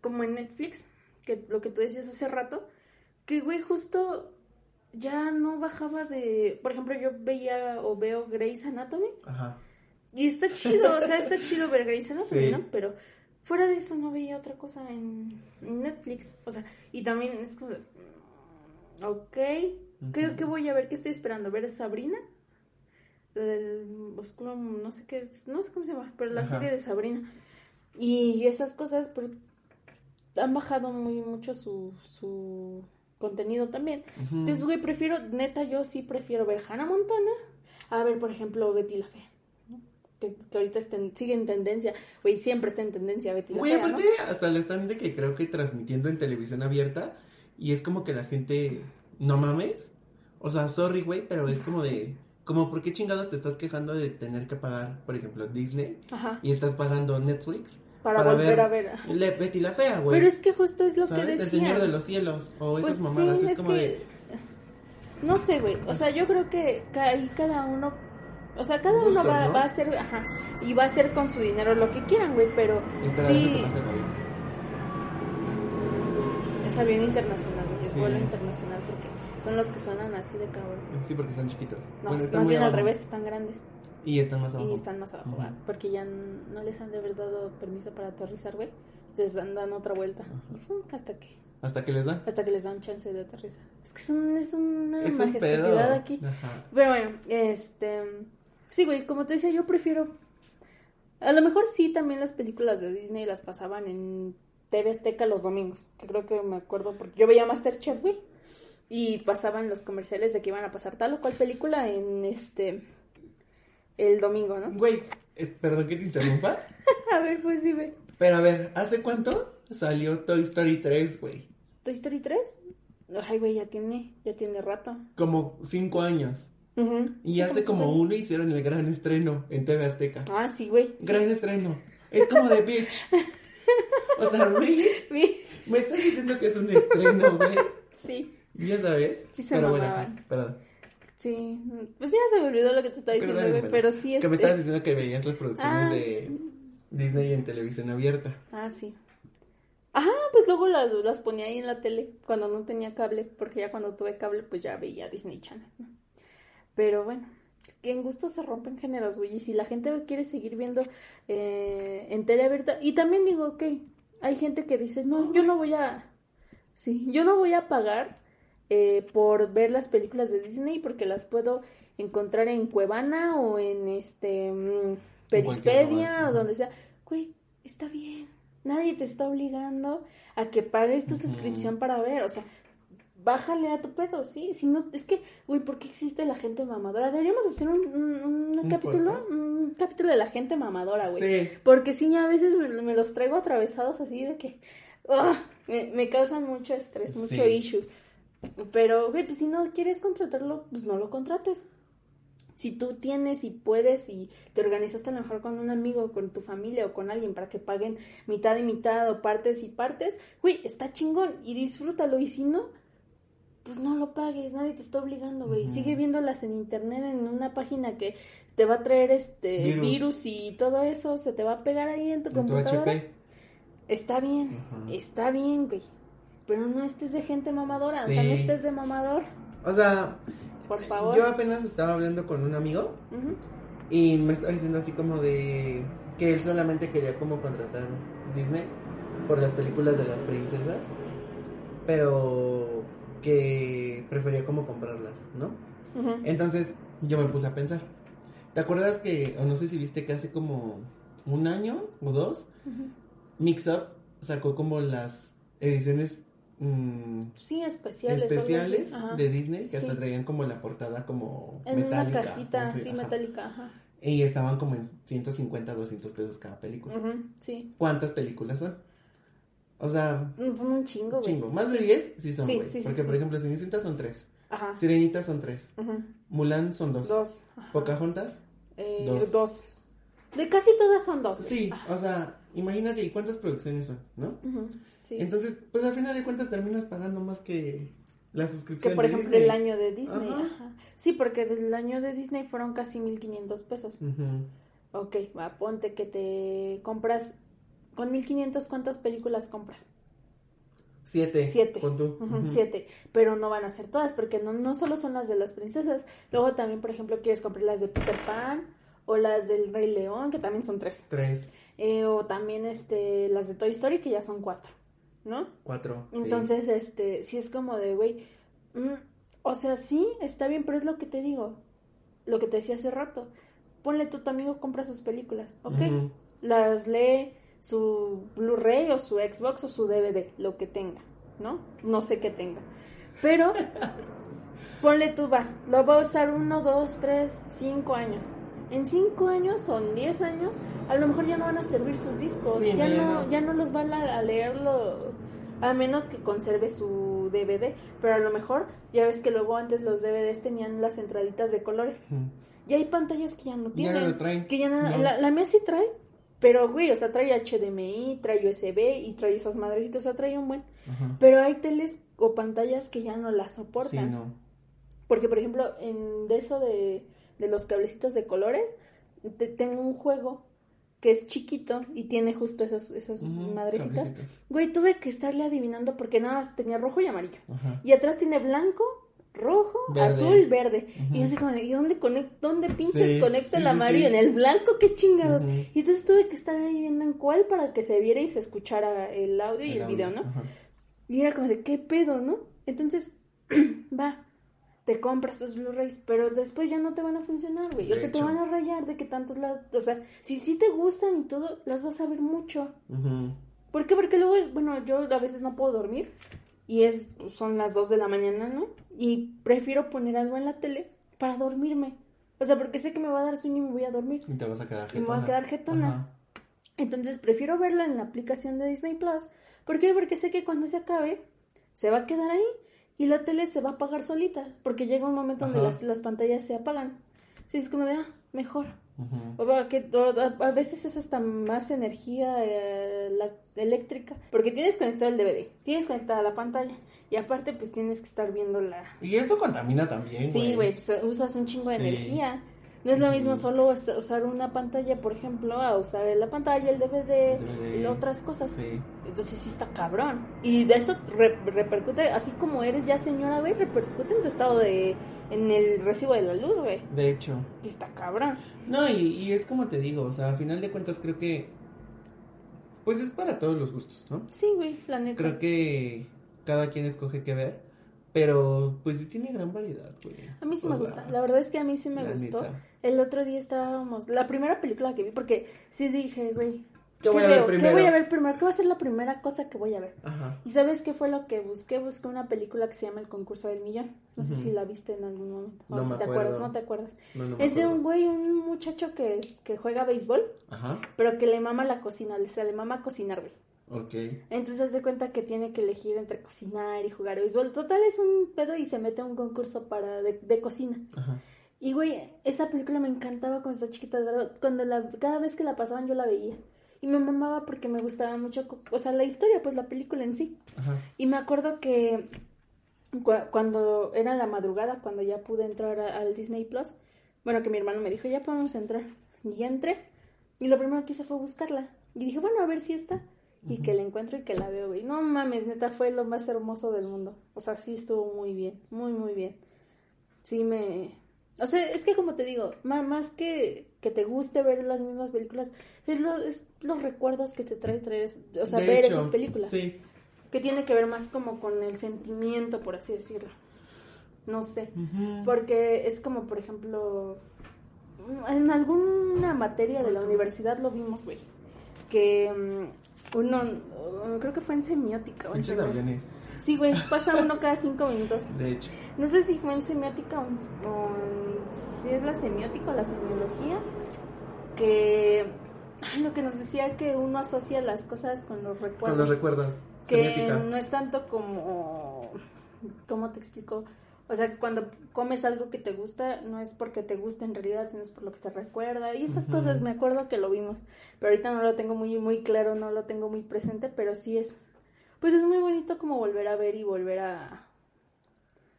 como en Netflix, que lo que tú decías hace rato, que güey, justo ya no bajaba de, por ejemplo, yo veía o veo Grey's Anatomy
Ajá.
y está chido, o sea, está chido ver Grey's Anatomy,
Sí.
¿no? Pero fuera de eso no veía otra cosa en, Netflix, o sea, y también es como, mm, ok, ¿qué, qué voy a ver? ¿Qué estoy esperando? ¿Ver Sabrina? Del oscuro, no sé qué, no sé cómo se llama, pero la
Ajá.
serie de Sabrina. Y esas cosas, pero han bajado muy mucho su, su contenido también. Entonces, güey, prefiero, neta, yo sí prefiero ver Hannah Montana A ver, por ejemplo, Betty la Fea. ¿no? Que, que ahorita está en- sigue en tendencia. Güey, siempre está en tendencia Betty la
Güey, aparte, hasta le están de que creo que transmitiendo en televisión abierta. Y es como que la gente. No mames. O sea, sorry, güey, pero es como de. Como, ¿por qué chingados te estás quejando de tener que pagar, por ejemplo, Disney?
Ajá.
Y estás pagando Netflix.
Para, volver a ver.
Le- Betty la Fea, güey.
Pero es que justo es lo que
¿Sabes?
decía.
El Señor de los Cielos. O
Pues
esas mamadas.
sí,
es,
es
como
que...
de.
No sé, güey. O sea, yo creo que ahí cada uno... O sea, cada
Gustos,
uno va,
¿no?
va a hacer... Ajá. Y va a hacer con su dinero lo que quieran, güey. Pero
Esperando que
sí... Es avión internacional, güey. Es
Sí.
vuelo internacional porque son los que suenan así de cabrón.
Sí, porque están chiquitos.
No,
Bueno, están
más bien al revés, están grandes.
Y están más abajo.
Y están más abajo. ¿va? Porque ya no les han de haber dado permiso para aterrizar, güey. Entonces dan otra vuelta. Y pum, hasta que
Hasta que les dan.
hasta que les dan chance de aterrizar. Es que es, un- es una
Es un
majestuosidad aquí.
Ajá.
Pero bueno, este. Sí, güey, como te decía, yo prefiero. A lo mejor sí, también las películas de Disney las pasaban en TV Azteca los domingos. Que creo que me acuerdo porque yo veía Masterchef, güey. Y pasaban los comerciales de que iban a pasar tal o cual película en este. El domingo, ¿no?
Güey, es- perdón que te interrumpa.
A ver, pues sí, güey.
Pero a ver, ¿hace cuánto salió Toy Story 3, güey?
¿Toy Story 3? Ay, güey, ya tiene, ya tiene rato.
Como cinco años. Y
Sí,
hace como
años.
uno hicieron el gran estreno en TV Azteca.
Ah, sí, güey. sí.
Gran estreno. Es como de bitch. O sea,
Sí.
me estás diciendo que es un estreno, güey.
Sí.
Ya sabes.
Sí se
Pero
mamaban.
perdón.
Sí, pues ya se me olvidó lo que te estaba diciendo, güey, pero sí
Que
este...
me estabas diciendo que veías las producciones
Ah.
de Disney en televisión abierta.
Ah, sí. Ajá, pues luego las, las ponía ahí en la tele cuando no tenía cable, porque ya cuando tuve cable, pues ya veía Disney Channel, ¿no? Pero bueno, que en gusto se rompen géneros, güey, y si la gente quiere seguir viendo eh, en tele abierta, y también digo, ok, hay gente que dice, no, yo no voy a, sí, yo no voy a pagar eh, por ver las películas de Disney porque las puedo encontrar en Cuevana o en este mm, Perispedia o donde sea. Güey, está bien. Nadie te está obligando a que pagues tu suscripción para ver. O sea, bájale a tu pedo, ¿sí? Si no, es que, güey, ¿por qué existe la gente mamadora? Deberíamos hacer un, un- un
¿Un
capítulo,
podcast?
un capítulo de la gente mamadora, güey.
Sí.
Porque sí, a veces me, me los traigo atravesados así de que ugh, me, me causan mucho estrés, mucho
Sí.
issue. Pero, güey, pues si no quieres contratarlo, pues no lo contrates. Si tú tienes y puedes y te organizaste a lo mejor con un amigo, con tu familia o con alguien para que paguen mitad y mitad o partes y partes, güey, está chingón y disfrútalo. Y si no, pues no lo pagues, nadie te está obligando, güey. Sigue viéndolas en internet en una página que te va a traer este
Virus.
virus, y todo eso, se te va a pegar ahí en tu computadora.
HP.
Está bien, está bien, güey. Pero no estés de gente mamadora, o sea, no estés de mamador,
O sea,
por favor.
yo apenas estaba hablando con un amigo y me estaba diciendo así como de que él solamente quería como contratar Disney por las películas de las princesas, pero que prefería como comprarlas, ¿no? Entonces yo me puse a pensar. ¿Te acuerdas que, o no sé si viste que hace como un año o dos,
Ujú.
Mix Up sacó como las ediciones mm,
Sí, especiales.
especiales de Disney que hasta
Sí.
traían como la portada como
En
metálica.
una cajita,
no sé,
sí,
ajá.
metálica, ajá.
Y estaban como en 150, 200 pesos cada película.
Ujú, Sí.
¿Cuántas películas son? O sea,
Mm, Son un chingo, güey.
chingo. Más de 10 sí son,
Sí,
güey.
sí, sí,
Porque,
sí.
por ejemplo, Cenicienta son 3.
Ajá.
Sirenita son 3.
Ujú.
Mulan son 2.
Dos. Ajá.
Pocahontas,
Eh,
dos.
dos. De casi todas son dos.
sí. O sea, imagínate, ¿y cuántas producciones son? ¿No?
Sí.
Entonces, pues al final de cuentas terminas pagando más que la suscripción
que por
de
ejemplo
Disney.
el año de Disney.
Ajá.
Ajá. Sí, porque del año de Disney fueron casi 1500 pesos.
Ujú.
Ok, va, ponte que te compras. Con 1500, ¿cuántas películas compras?
Siete.
Siete.
Pon tú.
Siete. Pero no van a ser todas, porque no, no solo son las de las princesas. Luego también, por ejemplo, quieres comprar las de Peter Pan o las del Rey León, que también son tres.
Tres,
Eh, o también este, las de Toy Story, que ya son cuatro. ¿No?
cuatro. sí.
Entonces, este, sí es como de, güey, mm, o sea, sí, está bien, pero es lo que te digo, lo que te decía hace rato. Ponle tú, tu amigo compra sus películas, ¿ok? Las lee su Blu-ray o su Xbox o su DVD, lo que tenga, ¿no? No sé qué tenga. Pero Ponle tú, va, lo va a usar uno, dos, tres, cinco años. En cinco años o en diez años, a lo mejor ya no van a servir sus discos,
Sí,
ya,
no, ya
no, ya los van a, a leerlo, a menos que conserve su DVD, pero a lo mejor, ya ves que luego antes los DVDs tenían las entraditas de colores. Y hay pantallas que ya no
Ya
tienen.
no los traen.
Que ya nada,
No.
la, la mía sí trae, pero güey, o sea, trae HDMI, trae USB y trae esas madrecitas, o sea, trae un buen.
Ajá.
Pero hay teles o pantallas que ya no las soportan.
Sí, no.
Porque, por ejemplo, en de eso de, de los cablecitos de colores, te- tengo un juego que es chiquito y tiene justo esas, esas
Ujú,
madrecitas.
cablecitos.
Güey, tuve que estarle adivinando porque nada más tenía rojo y amarillo.
Ajá.
Y atrás tiene blanco, rojo,
Verde.
azul, verde. Y yo así como de, ¿y dónde, conect, dónde pinches
Sí,
conecto
sí,
el amarillo?
sí.
En el blanco, qué chingados. Y entonces tuve que estar ahí viendo en cuál para que se viera y se escuchara el audio y el,
audio,
video, ¿no? Y era como de, ¿qué pedo, no? Entonces, va, te compras tus Blu-rays, pero después ya no te van a funcionar, güey. O sea, te van a rayar de que tantos las... O sea, si sí te gustan y todo, las vas a ver mucho.
Ujú.
¿Por qué? Porque luego, bueno, yo a veces no puedo dormir y es son las 2 de la mañana, ¿no? Y prefiero poner algo en la tele para dormirme. O sea, porque sé que me va a dar sueño y me voy a dormir.
Y te vas a quedar
Y me voy a quedar jetona.
Ajá.
Entonces prefiero verla en la aplicación de Disney Plus. ¿Por qué? Porque sé que cuando se acabe, se va a quedar ahí y la tele se va a apagar solita. Porque llega un momento donde las, las pantallas se apagan. Sí, es como de, ah, mejor. O va, que, o a, veces es hasta más energía eh, la eléctrica. Porque tienes conectado el DVD, tienes conectada la pantalla. Y aparte, pues tienes que estar viendo la.
Y eso contamina también.
Sí, güey, pues usas un chingo de
Sí.
energía. No es lo mismo solo us- usar una pantalla, por ejemplo, a usar la pantalla, el DVD,
DVD.
y otras cosas.
Sí.
Entonces sí está cabrón. Y de eso re- repercute, así como eres ya señora, güey, repercute en tu estado de. en el recibo de la luz, güey.
De hecho.
Sí está cabrón.
No, y, y es como te digo, o sea, a final de cuentas creo que. Pues es para todos los gustos, ¿no?
Sí, güey, la neta.
Creo que cada quien escoge qué ver. Pero pues sí tiene gran variedad, güey.
A mí sí
O
me
sea,
gusta. La verdad es que a mí sí me gustó.
neta.
El otro día estábamos. La primera película que vi, porque sí dije, güey.
¿Qué voy a ver primero?
¿Qué voy a ver primero? ¿Qué va a ser la primera cosa que voy a ver?
Ajá.
¿Y sabes qué fue lo que busqué? Busqué una película que se llama El concurso del millón. No sé si la viste en algún momento. O
No
si
me
te
acuerdo.
acuerdas, no te acuerdas.
No, no me
Es de un güey, un muchacho que, que juega béisbol,
Ajá.
pero que le mama la cocina, o sea, le mama cocinar, güey.
Ok.
Entonces de cuenta que tiene que elegir entre cocinar y jugar béisbol. Total es un pedo y se mete a un concurso para de, de cocina.
Ajá.
Y güey, esa película me encantaba cuando estaba chiquita, de verdad. Cuando la, cada vez que la pasaban yo la veía. Y me mamaba porque me gustaba mucho, o sea, la historia, pues la película en sí.
Ajá.
Y me acuerdo que cua- cuando era la madrugada, cuando ya pude entrar al Disney Plus, bueno, que mi hermano me dijo, ya podemos entrar. Y ya entré. Y lo primero que hice fue buscarla. Y dije, bueno, a ver si está. Y que la encuentro y que la veo, güey. No mames, neta, fue lo más hermoso del mundo. O sea, sí estuvo muy bien, muy, muy bien. Sí me... O sea, es que como te digo, más que, que te guste ver las mismas películas, es, lo, es los recuerdos que te trae traer, o sea,
De
ver
hecho,
esas películas
Sí.
que tiene que ver más como con el sentimiento, por así decirlo. No sé, porque es como, por ejemplo, en alguna materia de la universidad lo vimos, güey, que mm, uno, creo que fue en semiótica. o en
aviones.
Sí, güey, pasa uno cada cinco minutos.
De hecho.
No sé si fue en semiótica o, en- o en- si es la semiótica o la semiología, que ay, lo que nos decía que uno asocia las cosas con los recuerdos
Con los recuerdos.
que
Semiótica.
no es tanto como cómo te explico o sea que cuando comes algo que te gusta no es porque te gusta en realidad sino es por lo que te recuerda. Y esas cosas me acuerdo que lo vimos pero ahorita no lo tengo muy muy claro no lo tengo muy presente pero sí es pues es muy bonito como volver a ver y volver a,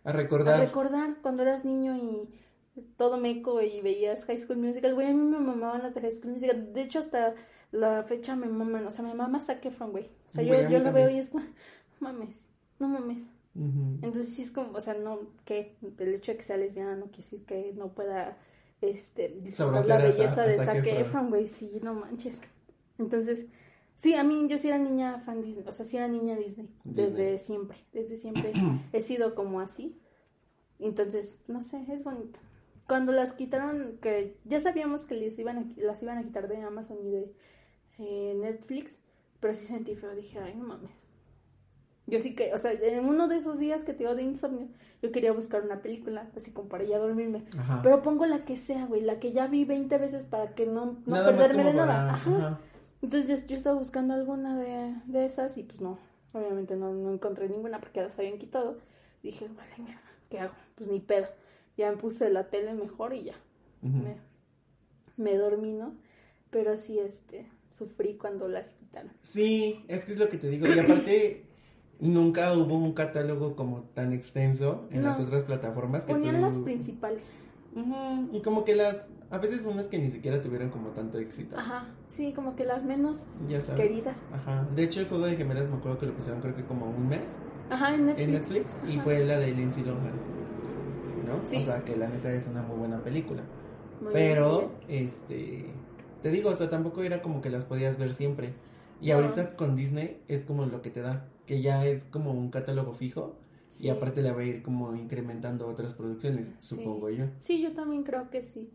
A
a
recordar.
recordar cuando eras niño y todo meco y veías High School Musical. Güey a mí me mamaban las de High School Musical. De hecho hasta la fecha me maman. O sea me mama Zac Efron güey. O sea yo, yo lo veo y es como mames no mames Entonces sí es como, o sea, no, que el hecho de que sea lesbiana no quiere decir que no pueda, este, disfrutar la belleza de
Zac Efron.
Güey, sí, no manches. Entonces, sí, a mí, yo sí era niña fan Disney, o sea, sí era niña Disney, desde siempre, desde siempre he sido como así. Entonces, no sé, es bonito. Cuando las quitaron, que ya sabíamos que les iban a, las iban a quitar de Amazon y de eh, Netflix, pero sí sentí feo, dije, ay, no mames. Yo sí que, o sea, en uno de esos días que te digo de insomnio, yo quería buscar una película, así como para ya dormirme.
Ajá.
Pero pongo la que sea, güey, la que ya vi 20 veces para que no, no
Nada
perderme de nada.
para-
Ajá.
ajá.
Entonces yo, yo estaba buscando alguna de, de esas y pues no, obviamente no, no encontré ninguna porque las habían quitado. Dije, vale, mierda, ¿qué hago? Pues ni pedo. Ya me puse la tele mejor y ya, me, me dormí, ¿no? Pero sí, este, sufrí cuando las quitaron.
Sí, es que es lo que te digo. Y aparte, nunca hubo un catálogo como tan extenso en las otras plataformas que
Ponían las principales.
Ujú, Y como que las, a veces unas que ni siquiera tuvieron como tanto éxito.
Ajá, sí, como que las menos
Ya sabes.
queridas.
Ajá. De hecho, el juego de gemelas me acuerdo que lo pusieron creo que como un mes
Ajá, en Netflix.
en Netflix y fue la de Lindsay Lohan. ¿No?
Sí.
O sea, que la neta es una muy buena película.
Muy
Pero,
bien.
este, te digo, o sea, tampoco era como que las podías ver siempre. Y
No.
ahorita con Disney es como lo que te da, que ya es como un catálogo fijo
Sí.
y aparte le va a ir como incrementando otras producciones,
Sí.
supongo yo.
Sí, yo también creo que sí.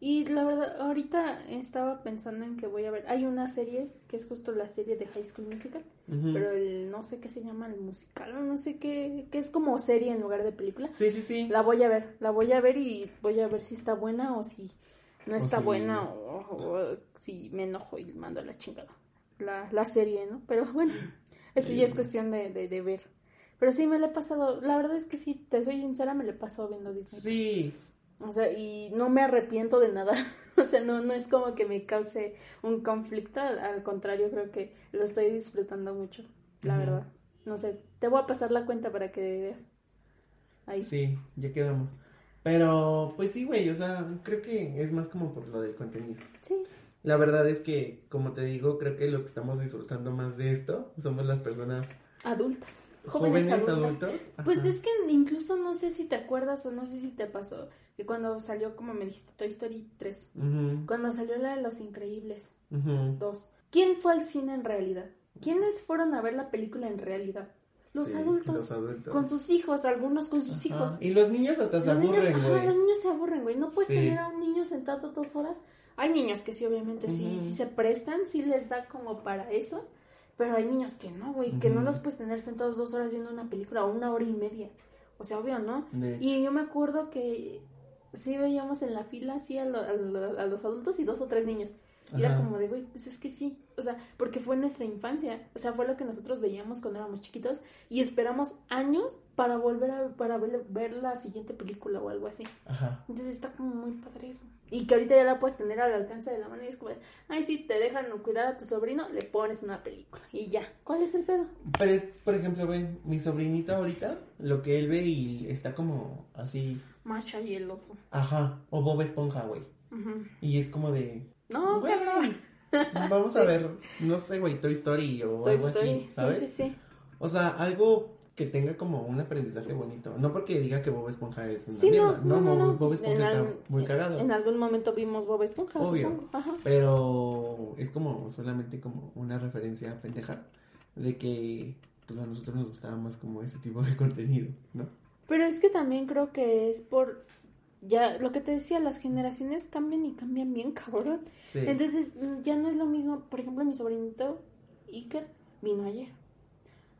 Y la verdad, ahorita estaba pensando en que voy a ver. Hay una serie que es justo la serie de High School Musical,
Ujú.
pero el no sé qué se llama, el musical o no sé qué, que es como serie en lugar de película.
Sí, sí, sí.
La voy a ver, la voy a ver y voy a ver si está buena o si no
O
está
si-
buena o, o si me enojo y mando a la chingada. La, la serie, ¿no? Pero bueno, eso ya es cuestión de, de, de ver. Pero sí me la he pasado, la verdad es que sí, te soy sincera, me la he pasado viendo Disney.
Sí,
O sea, y no me arrepiento de nada. o sea, no, no es como que me cause un conflicto. Al, al contrario, creo que lo estoy disfrutando mucho. La verdad. No sé, te voy a pasar la cuenta para que veas. Ahí.
sí, ya quedamos. Pero, pues sí, güey, o sea, creo que es más como por lo del contenido.
Sí.
La verdad es que, como te digo, creo que los que estamos disfrutando más de esto somos las personas
Adultas.
jóvenes,
Jóvenes, adultas.
adultos.
Pues
Ajá.
es que incluso no sé si te acuerdas o no sé si te pasó que cuando salió, como me dijiste, Toy Story 3,
Ujú,
cuando salió la de Los Increíbles
ujú.
2, ¿quién fue al cine en realidad? ¿Quiénes fueron a ver la película en realidad? Los
Sí,
adultos.
Los adultos.
Con sus hijos, algunos con sus
Ajá.
hijos.
Y los niños hasta se
Los
aburren, güey.
los niños se aburren, güey. No puedes
Sí.
tener a un niño sentado dos horas. Hay niños que sí, obviamente, sí, sí se prestan, sí les da como para eso. Pero hay niños que no, güey, que no los puedes tener sentados dos horas viendo una película o una hora y media. O sea, obvio, ¿no? Y yo me acuerdo que sí veíamos en la fila, sí, a, lo- a lo- a los adultos y dos o tres niños. Y era como de, güey, pues es que sí. O sea, porque fue nuestra infancia. O sea, fue lo que nosotros veíamos cuando éramos chiquitos y esperamos años para volver a para ver, ver la siguiente película o algo así.
Ajá.
Entonces está como muy padre eso. Y que ahorita ya la puedes tener al alcance de la mano y es como, de, ay, sí, te dejan cuidar a tu sobrino, le pones una película y ya. ¿Cuál es el pedo?
Pero es, por ejemplo, ve, mi sobrinito ahorita, lo que él ve y está como así,
Macha y el oso.
ajá, o Bob Esponja, güey.
Ujú.
Y es como de,
No,
Güey, vamos a ver, no sé, güey, Toy Story o
Toy
algo
Story.
así, ¿sabes?
Sí, sí, sí.
O sea, algo que tenga como un aprendizaje bonito. No porque diga que Bob Esponja es una
Sí, no,
mierda.
no, no, no.
Bob Esponja
En
está
al-
muy cagado.
En algún momento vimos Bob Esponja,
Obvio.
supongo. Ajá.
Pero es como solamente como una referencia pendeja de que pues a nosotros nos gustaba más como ese tipo de contenido, ¿no?
Pero es que también creo que es por ya lo que te decía, las generaciones cambian y cambian bien, cabrón.
Sí.
Entonces mm, ya no es lo mismo. Por ejemplo, mi sobrinito Iker vino ayer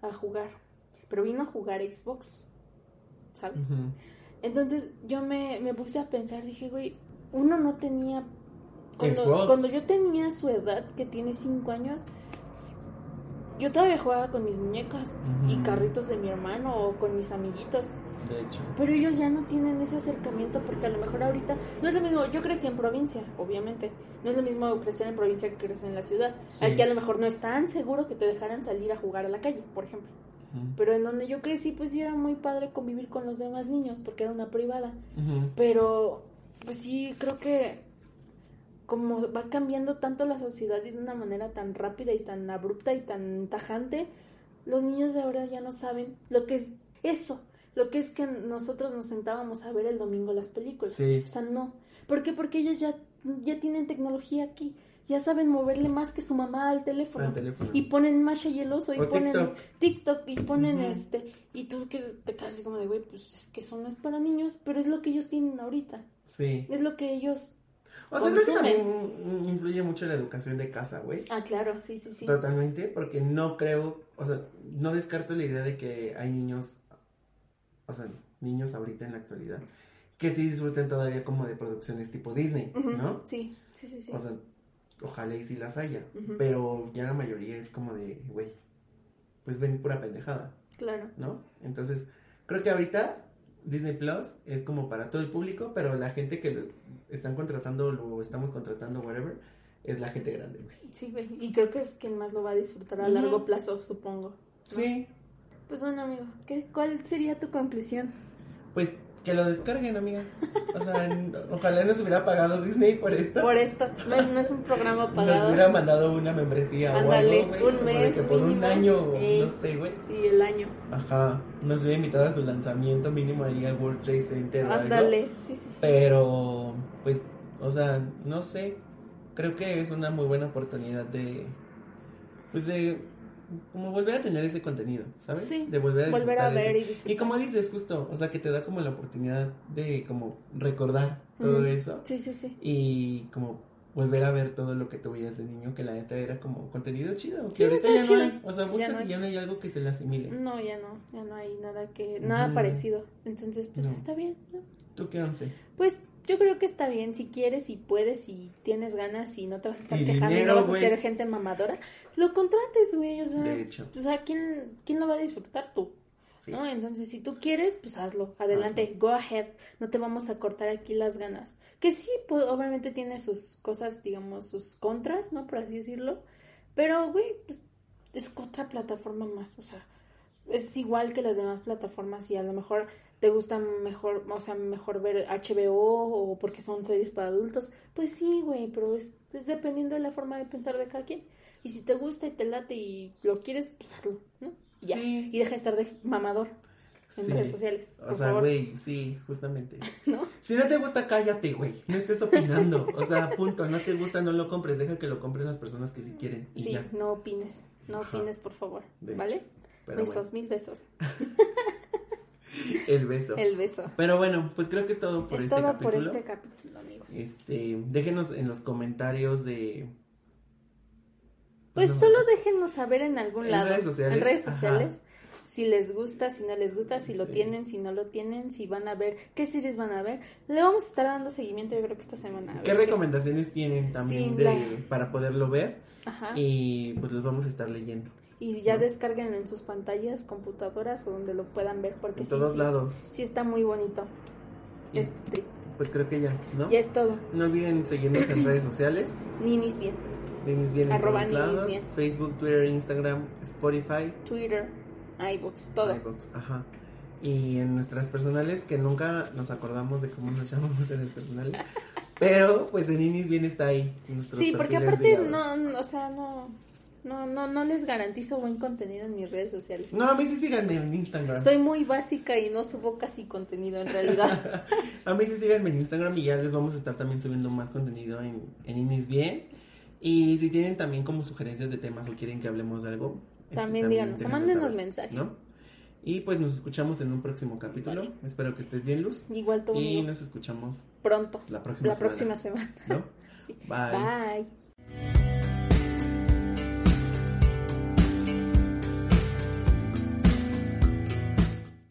a jugar, pero vino a jugar Xbox, ¿sabes? Entonces yo me, me puse a pensar, dije, güey, uno no tenía... Cuando,
Xbox.
cuando yo tenía su edad, que tiene cinco años, yo todavía jugaba con mis muñecas y carritos de mi hermano o con mis amiguitos.
De hecho.
Pero ellos ya no tienen ese acercamiento porque a lo mejor ahorita no es lo mismo. Yo crecí en provincia, obviamente. No es lo mismo crecer en provincia que crecer en la ciudad.
Sí.
Aquí a lo mejor no es tan seguro que te dejaran salir a jugar a la calle, por ejemplo. Pero en donde yo crecí, pues sí era muy padre convivir con los demás niños porque era una privada. Pero, pues sí, creo que como va cambiando tanto la sociedad y de una manera tan rápida y tan abrupta y tan tajante, los niños de ahora ya no saben lo que es eso, lo que es que nosotros nos sentábamos a ver el domingo las películas.
Sí.
O sea, no. ¿Por qué? Porque ellos ya, ya tienen tecnología aquí. Ya saben moverle más que su mamá al teléfono.
Al teléfono.
Y ponen Masha y el oso y
O
ponen
TikTok.
TikTok y ponen este. Y tú que te quedas como de, güey, pues es que eso no es para niños, pero es lo que ellos tienen ahorita.
Sí.
Es lo que ellos
O sea, creo que también influye mucho la educación de casa, güey.
Ah, claro, sí, sí, sí.
Totalmente, porque no creo, o sea, no descarto la idea de que hay niños, o sea, niños ahorita en la actualidad, que sí disfruten todavía como de producciones tipo Disney, ¿no?
Sí, sí, sí, sí.
O sea, ojalá y sí las haya, pero ya la mayoría es como de, güey, pues ven pura pendejada,
claro.
¿no? Entonces, creo que ahorita Disney Plus es como para todo el público, pero la gente que los están contratando, lo estamos contratando, whatever, es la gente grande, güey.
Sí, güey. Y creo que es quien más lo va a disfrutar a largo plazo, supongo. ¿no?
Sí,
Pues bueno, amigo, ¿qué, ¿cuál sería tu conclusión?
Pues que lo descarguen, amiga. O sea, ojalá nos hubiera pagado Disney por esto.
Por esto, no es, no es un programa
Nos
pagado.
hubiera mandado una membresía
Ándale,
o algo,
un mes
que por un
mínimo.
año, o
Ey.
no sé, güey.
Sí, el año.
Ajá. Nos hubiera invitado a su lanzamiento mínimo ahí al World Trade Center.
Ándale, sí, sí, sí.
Pero, pues, o sea, no sé. Creo que es una muy buena oportunidad de, pues, de, como volver a tener ese contenido, ¿sabes?
Sí,
De volver a
volver a ver y disfrutar.
Y como dices, justo, o sea, que te da como la oportunidad de como recordar todo eso
Sí, sí, sí.
y como volver a ver todo lo que tú veías de niño, que la neta era como contenido chido. Que
Sí,
ahorita ya
chido.
no hay. O sea,
Ya
buscas
no
y ya no hay algo que se le asimile.
No, ya no, ya no hay nada que, nada parecido. Entonces, pues
No.
está bien, ¿no?
¿Tú qué once?
Pues yo creo que está bien, si quieres y puedes y tienes ganas y no te vas a estar
Y
quejando y no vas a ser gente mamadora, lo contrates, güey, o sea,
De hecho.
o sea, ¿quién, ¿quién lo va a disfrutar tú?
Sí.
¿No? Entonces, si tú quieres, pues hazlo, adelante, go ahead, no te vamos a cortar aquí las ganas. Que sí, pues, obviamente tiene sus cosas, digamos, sus contras, ¿no? Por así decirlo, pero, güey, pues es otra plataforma más, o sea, es igual que las demás plataformas y a lo mejor te gusta mejor, o sea, mejor ver HBO o porque son series para adultos, pues sí, güey, pero es, es dependiendo de la forma de pensar de cada quien. Y si te gusta y te late y lo quieres, pues hazlo, ¿no? Y Ya.
Sí.
Y deja de estar de mamador en
Sí.
redes sociales, por
O sea, güey, sí, justamente.
¿No?
Si no te gusta, cállate, güey. No estés opinando. O sea, punto. No te gusta, no lo compres. Deja que lo compren las personas que sí quieren. Y
Sí,
ya.
no opines, no
Ajá.
opines, por favor,
De
¿vale? besos,
bueno,
mil besos.
el beso.
El beso.
Pero bueno, pues creo que es todo por
es
este
todo
capítulo.
por este capítulo, amigos.
Este, déjenos en los comentarios de.
Pues
No,
solo déjenos saber en algún
En
lado.
redes sociales,
En redes
ajá.
sociales. Si les gusta, si no les gusta, si lo tienen, si no lo tienen, si van a ver, qué series van a ver. Le vamos a estar dando seguimiento, yo creo que esta semana.
¿Qué recomendaciones tienen también
Sí,
de,
la-
para poderlo ver?
Ajá.
Y pues los vamos a estar leyendo.
Y ya descarguen en sus pantallas, computadoras o donde lo puedan ver, porque
En
sí,
todos
sí,
lados.
sí está muy bonito.
Y-
Este trip.
Pues creo que ya, ¿no?
Ya es todo.
No olviden seguirnos en redes sociales.
Ninis bien.
Denis bien en
Arroba
todos
Ninis
lados.
Bien.
Facebook, Twitter, Instagram, Spotify.
Twitter, iBooks, todo.
iVoox, ajá. Y en nuestras personales, que nunca nos acordamos de cómo nos llamamos en las personales. pero pues en Inis bien está ahí.
Sí, porque aparte no, o sea, no, no, no, no les garantizo buen contenido en mis redes sociales.
No, a mí sí síganme en Instagram.
Soy muy básica y no subo casi contenido en realidad.
A mí sí síganme en Instagram y ya les vamos a estar también subiendo más contenido en, en Inis bien. Y si tienen también como sugerencias de temas o quieren que hablemos de algo, este,
También díganos, mándenos
saber,
mensaje.
¿no? Y pues nos escuchamos en un próximo capítulo.
Vale.
Espero que estés bien, Luz.
Igual todo
Y nos escuchamos
pronto,
la próxima
la
semana,
próxima semana.
¿no?
Sí.
Bye.
Bye.